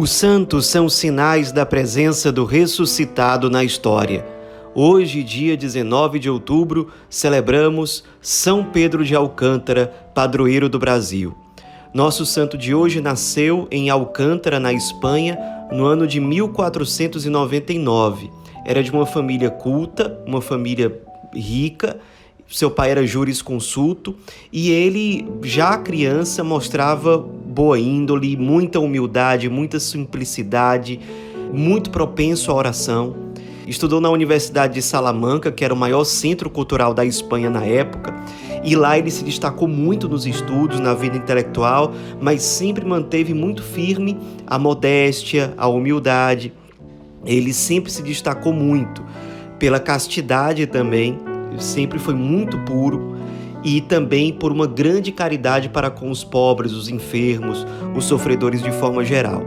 Os santos são sinais da presença do ressuscitado na história. Hoje, dia 19 de outubro, celebramos São Pedro de Alcântara, padroeiro do Brasil. Nosso santo de hoje nasceu em Alcântara, na Espanha, no ano de 1499. Era de uma família culta, uma família rica seu pai era jurisconsulto e ele, já criança, mostrava boa índole, muita humildade, muita simplicidade, muito propenso à oração. Estudou na Universidade de Salamanca, que era o maior centro cultural da Espanha na época, e lá ele se destacou muito nos estudos, na vida intelectual, mas sempre manteve muito firme a modéstia, a humildade. Ele sempre se destacou muito pela castidade também sempre foi muito puro e também por uma grande caridade para com os pobres, os enfermos, os sofredores de forma geral.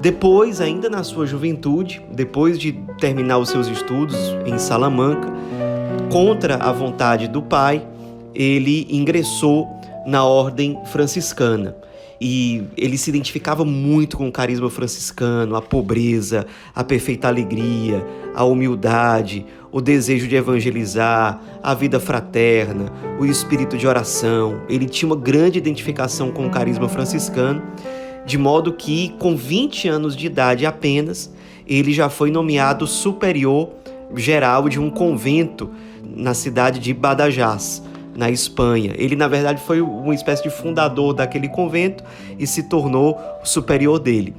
Depois, ainda na sua juventude, depois de terminar os seus estudos em Salamanca, contra a vontade do pai, ele ingressou na ordem franciscana e ele se identificava muito com o carisma franciscano, a pobreza, a perfeita alegria, a humildade, o desejo de evangelizar, a vida fraterna, o espírito de oração. Ele tinha uma grande identificação com o carisma franciscano, de modo que, com 20 anos de idade apenas, ele já foi nomeado superior geral de um convento na cidade de Badajoz na Espanha. Ele, na verdade, foi uma espécie de fundador daquele convento e se tornou o superior dele.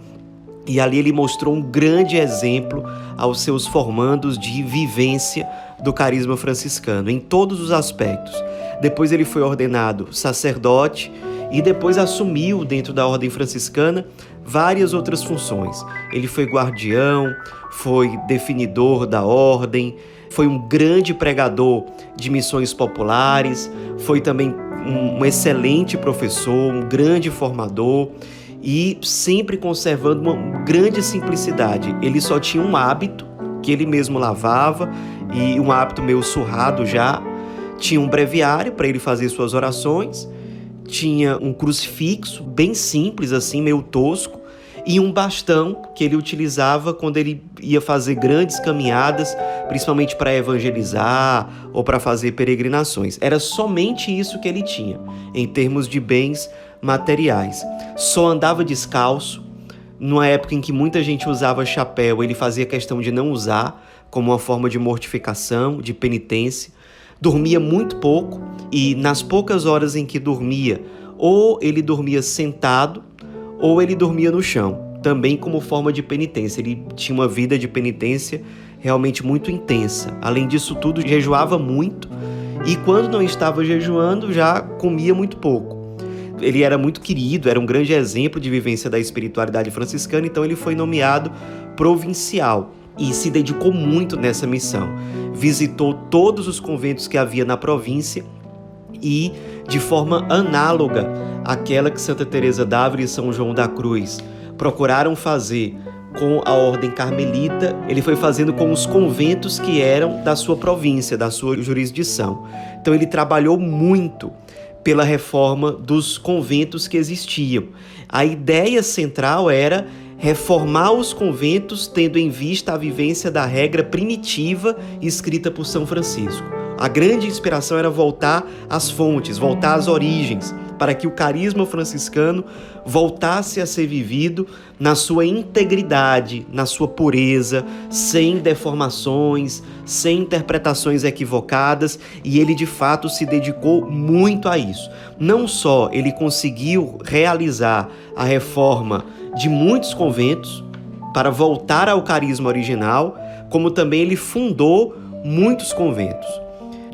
E ali ele mostrou um grande exemplo aos seus formandos de vivência do carisma franciscano, em todos os aspectos. Depois ele foi ordenado sacerdote e depois assumiu, dentro da ordem franciscana, várias outras funções. Ele foi guardião, foi definidor da ordem, foi um grande pregador de missões populares, foi também um excelente professor, um grande formador e sempre conservando uma grande simplicidade. Ele só tinha um hábito que ele mesmo lavava e um hábito meio surrado já. Tinha um breviário para ele fazer suas orações, tinha um crucifixo bem simples assim, meio tosco, e um bastão que ele utilizava quando ele ia fazer grandes caminhadas, principalmente para evangelizar ou para fazer peregrinações. Era somente isso que ele tinha em termos de bens materiais. Só andava descalço. Numa época em que muita gente usava chapéu, ele fazia questão de não usar, como uma forma de mortificação, de penitência. Dormia muito pouco e, nas poucas horas em que dormia, ou ele dormia sentado ou ele dormia no chão, também como forma de penitência. Ele tinha uma vida de penitência realmente muito intensa. Além disso tudo, jejuava muito e quando não estava jejuando, já comia muito pouco. Ele era muito querido, era um grande exemplo de vivência da espiritualidade franciscana, então ele foi nomeado provincial e se dedicou muito nessa missão. Visitou todos os conventos que havia na província e de forma análoga àquela que Santa Teresa d'Ávila e São João da Cruz procuraram fazer com a ordem carmelita, ele foi fazendo com os conventos que eram da sua província, da sua jurisdição. Então ele trabalhou muito pela reforma dos conventos que existiam. A ideia central era reformar os conventos tendo em vista a vivência da regra primitiva escrita por São Francisco. A grande inspiração era voltar às fontes, voltar às origens, para que o carisma franciscano voltasse a ser vivido na sua integridade, na sua pureza, sem deformações, sem interpretações equivocadas, e ele de fato se dedicou muito a isso. Não só ele conseguiu realizar a reforma de muitos conventos para voltar ao carisma original, como também ele fundou muitos conventos.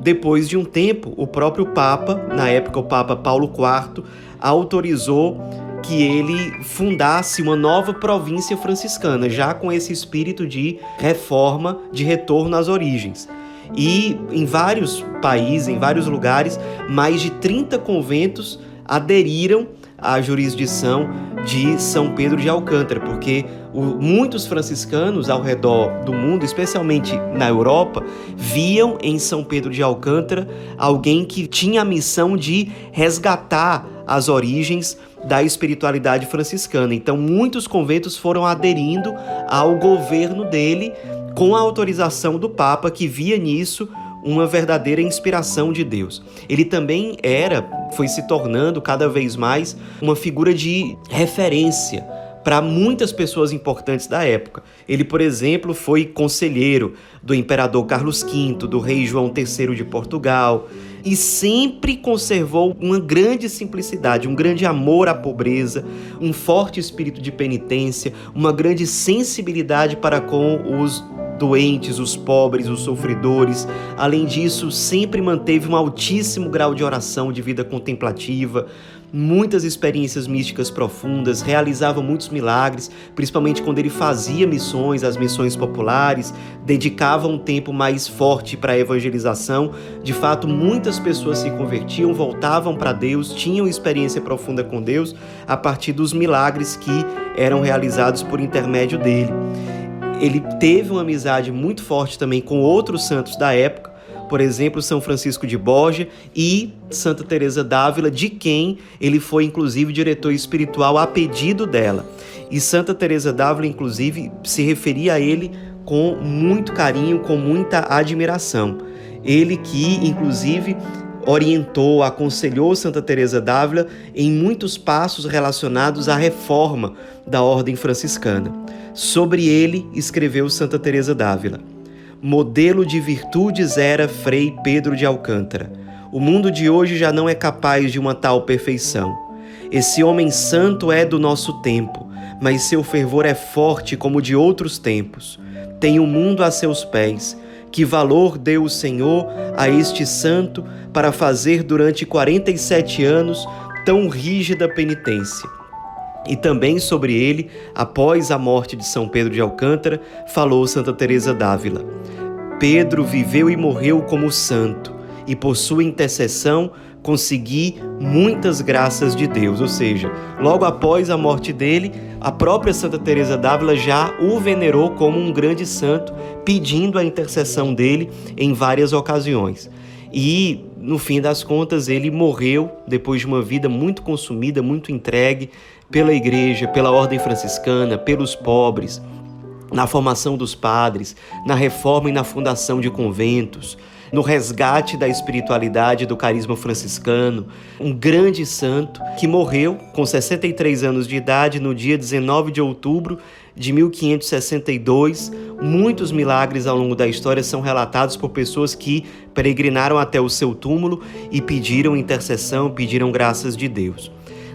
Depois de um tempo, o próprio Papa, na época o Papa Paulo IV, autorizou que ele fundasse uma nova província franciscana, já com esse espírito de reforma, de retorno às origens. E em vários países, em vários lugares, mais de 30 conventos aderiram à jurisdição de São Pedro de Alcântara, porque o, muitos franciscanos ao redor do mundo, especialmente na Europa, viam em São Pedro de Alcântara alguém que tinha a missão de resgatar as origens da espiritualidade franciscana. Então, muitos conventos foram aderindo ao governo dele com a autorização do Papa, que via nisso uma verdadeira inspiração de Deus. Ele também era, foi se tornando cada vez mais uma figura de referência para muitas pessoas importantes da época. Ele, por exemplo, foi conselheiro do imperador Carlos V, do rei João III de Portugal, e sempre conservou uma grande simplicidade, um grande amor à pobreza, um forte espírito de penitência, uma grande sensibilidade para com os doentes, os pobres, os sofredores. Além disso, sempre manteve um altíssimo grau de oração, de vida contemplativa, muitas experiências místicas profundas, realizava muitos milagres, principalmente quando ele fazia missões, as missões populares, dedicava um tempo mais forte para a evangelização. De fato, muitas pessoas se convertiam, voltavam para Deus, tinham experiência profunda com Deus a partir dos milagres que eram realizados por intermédio dele. Ele teve uma amizade muito forte também com outros santos da época, por exemplo, São Francisco de Borja e Santa Teresa d'Ávila, de quem ele foi inclusive diretor espiritual a pedido dela. E Santa Teresa d'Ávila inclusive se referia a ele com muito carinho, com muita admiração. Ele que inclusive orientou, aconselhou Santa Teresa d'Ávila em muitos passos relacionados à reforma da ordem franciscana. Sobre ele escreveu Santa Teresa d'Ávila: modelo de virtudes era Frei Pedro de Alcântara. O mundo de hoje já não é capaz de uma tal perfeição. Esse homem santo é do nosso tempo, mas seu fervor é forte como de outros tempos. Tem o mundo a seus pés. Que valor deu o Senhor a este santo para fazer durante 47 anos tão rígida penitência? E também sobre ele, após a morte de São Pedro de Alcântara, falou Santa Teresa d'Ávila. Pedro viveu e morreu como santo, e por sua intercessão consegui muitas graças de Deus. Ou seja, logo após a morte dele, a própria Santa Teresa d'Ávila já o venerou como um grande santo, pedindo a intercessão dele em várias ocasiões. E no fim das contas, ele morreu depois de uma vida muito consumida, muito entregue pela igreja, pela ordem franciscana, pelos pobres, na formação dos padres, na reforma e na fundação de conventos, no resgate da espiritualidade do carisma franciscano, um grande santo que morreu com 63 anos de idade no dia 19 de outubro de 1562. Muitos milagres ao longo da história são relatados por pessoas que peregrinaram até o seu túmulo e pediram intercessão, pediram graças de Deus.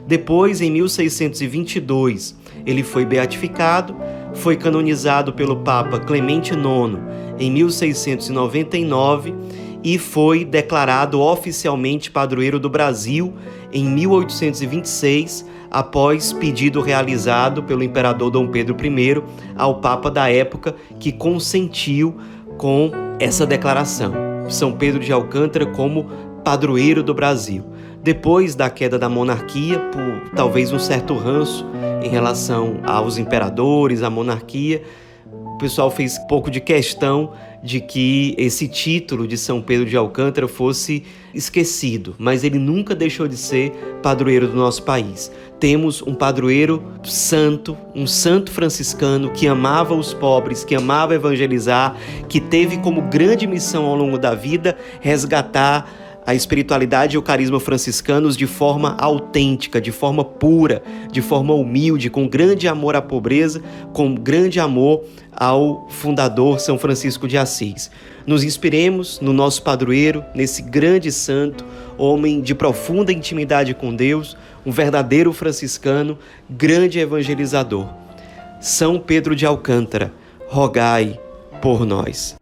Depois, em 1622, ele foi beatificado, foi canonizado pelo Papa Clemente IX em 1699 e foi declarado oficialmente padroeiro do Brasil em 1826, após pedido realizado pelo imperador Dom Pedro I ao Papa da época, que consentiu com essa declaração. São Pedro de Alcântara como padroeiro do Brasil. Depois da queda da monarquia, por talvez um certo ranço em relação aos imperadores, à monarquia, o pessoal fez pouco de questão de que esse título de São Pedro de Alcântara fosse esquecido, mas ele nunca deixou de ser padroeiro do nosso país. Temos um padroeiro santo, um santo franciscano que amava os pobres, que amava evangelizar, que teve como grande missão ao longo da vida resgatar a espiritualidade e o carisma franciscanos de forma autêntica, de forma pura, de forma humilde, com grande amor à pobreza, com grande amor ao fundador São Francisco de Assis. Nos inspiremos no nosso padroeiro, nesse grande santo, homem de profunda intimidade com Deus, um verdadeiro franciscano, grande evangelizador. São Pedro de Alcântara, rogai por nós.